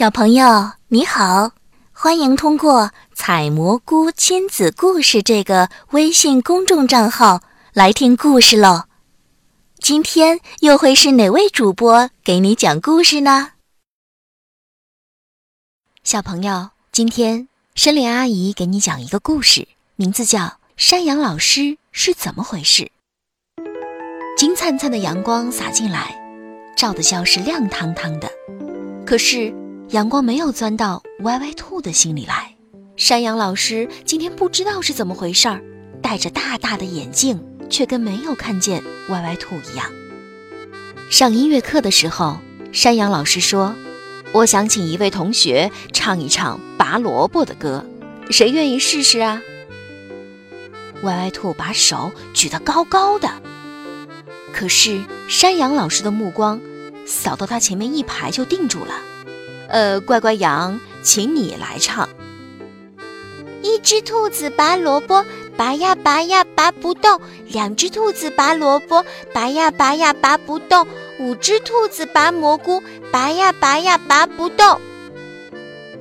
小朋友你好，欢迎通过“采蘑菇亲子故事”这个微信公众账号来听故事喽。今天又会是哪位主播给你讲故事呢？小朋友，今天森林阿姨给你讲一个故事，名字叫《山羊老师是怎么回事》。金灿灿的阳光洒进来，照的教室亮堂堂的，可是。阳光没有钻到歪歪兔的心里来。山羊老师今天不知道是怎么回事儿，戴着大大的眼镜，却跟没有看见歪歪兔一样。上音乐课的时候，山羊老师说：“我想请一位同学唱一唱拔萝卜的歌，谁愿意试试啊？”歪歪兔把手举得高高的，可是山羊老师的目光扫到他前面一排就定住了。呃，乖乖羊，请你来唱。一只兔子拔萝卜，拔呀拔呀拔不动；两只兔子拔萝卜，拔呀拔呀拔不动；五只兔子拔蘑菇，拔呀拔呀拔不动。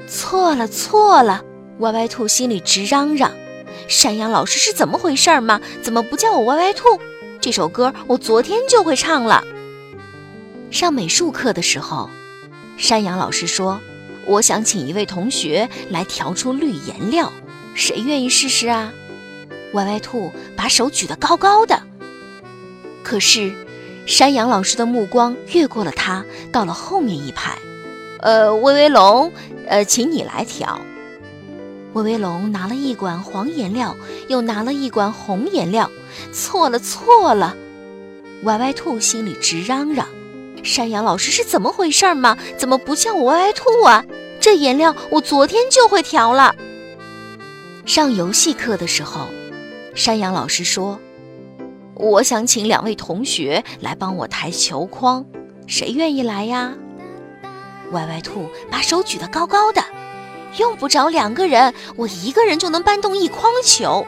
错了错了！歪歪兔心里直嚷嚷：“山羊老师是怎么回事嘛？怎么不叫我歪歪兔？这首歌我昨天就会唱了。”上美术课的时候。山羊老师说：“我想请一位同学来调出绿颜料，谁愿意试试啊？”歪歪兔把手举得高高的。可是，山羊老师的目光越过了他，到了后面一排。呃，威威龙，呃，请你来调。威威龙拿了一管黄颜料，又拿了一管红颜料。错了，错了！歪歪兔心里直嚷嚷。山羊老师是怎么回事嘛？怎么不叫我歪歪兔啊？这颜料我昨天就会调了。上游戏课的时候，山羊老师说：“我想请两位同学来帮我抬球筐，谁愿意来呀？”歪歪兔把手举得高高的，用不着两个人，我一个人就能搬动一筐球。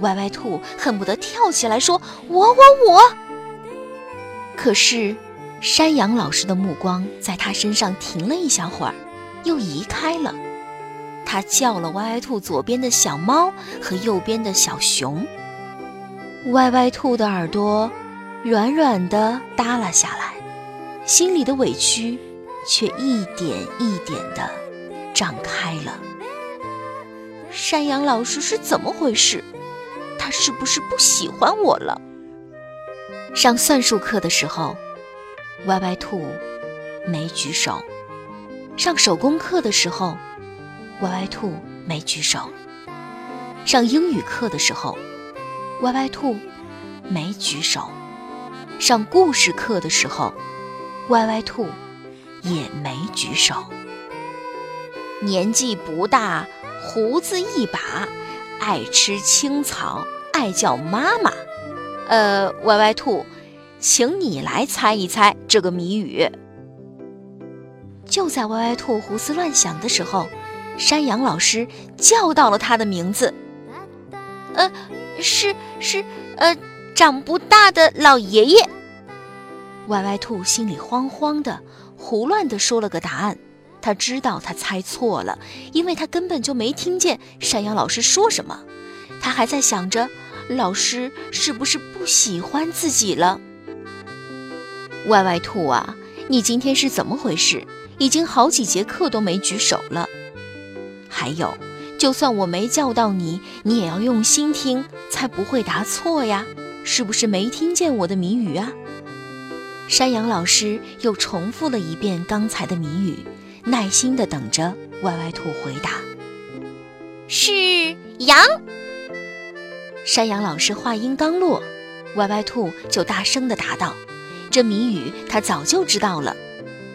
歪歪兔恨不得跳起来说：“我我我！”可是。山羊老师的目光在他身上停了一小会儿，又移开了。他叫了歪歪兔左边的小猫和右边的小熊。歪歪兔的耳朵软软的耷拉下来，心里的委屈却一点一点的胀开了。山羊老师是怎么回事？他是不是不喜欢我了？上算术课的时候。歪歪兔没举手，上手工课的时候，歪歪兔没举手；上英语课的时候，歪歪兔没举手；上故事课的时候，歪歪兔也没举手。年纪不大，胡子一把，爱吃青草，爱叫妈妈。呃，歪歪兔。请你来猜一猜这个谜语。就在歪歪兔胡思乱想的时候，山羊老师叫到了他的名字。呃，是是，呃，长不大的老爷爷。歪歪兔心里慌慌的，胡乱的说了个答案。他知道他猜错了，因为他根本就没听见山羊老师说什么。他还在想着，老师是不是不喜欢自己了？歪歪兔啊，你今天是怎么回事？已经好几节课都没举手了。还有，就算我没叫到你，你也要用心听，才不会答错呀。是不是没听见我的谜语啊？山羊老师又重复了一遍刚才的谜语，耐心地等着歪歪兔回答。是羊。山羊老师话音刚落，歪歪兔就大声地答道。这谜语他早就知道了，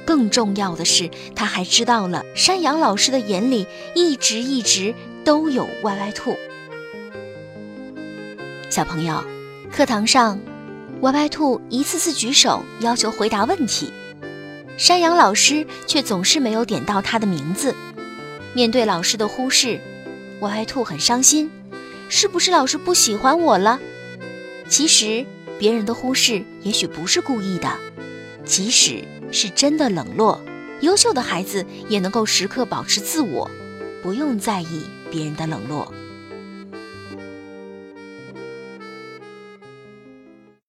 更重要的是，他还知道了山羊老师的眼里一直一直都有歪歪兔。小朋友，课堂上，歪歪兔一次次举手要求回答问题，山羊老师却总是没有点到他的名字。面对老师的忽视，歪歪兔很伤心，是不是老师不喜欢我了？其实。别人的忽视也许不是故意的，即使是真的冷落，优秀的孩子也能够时刻保持自我，不用在意别人的冷落。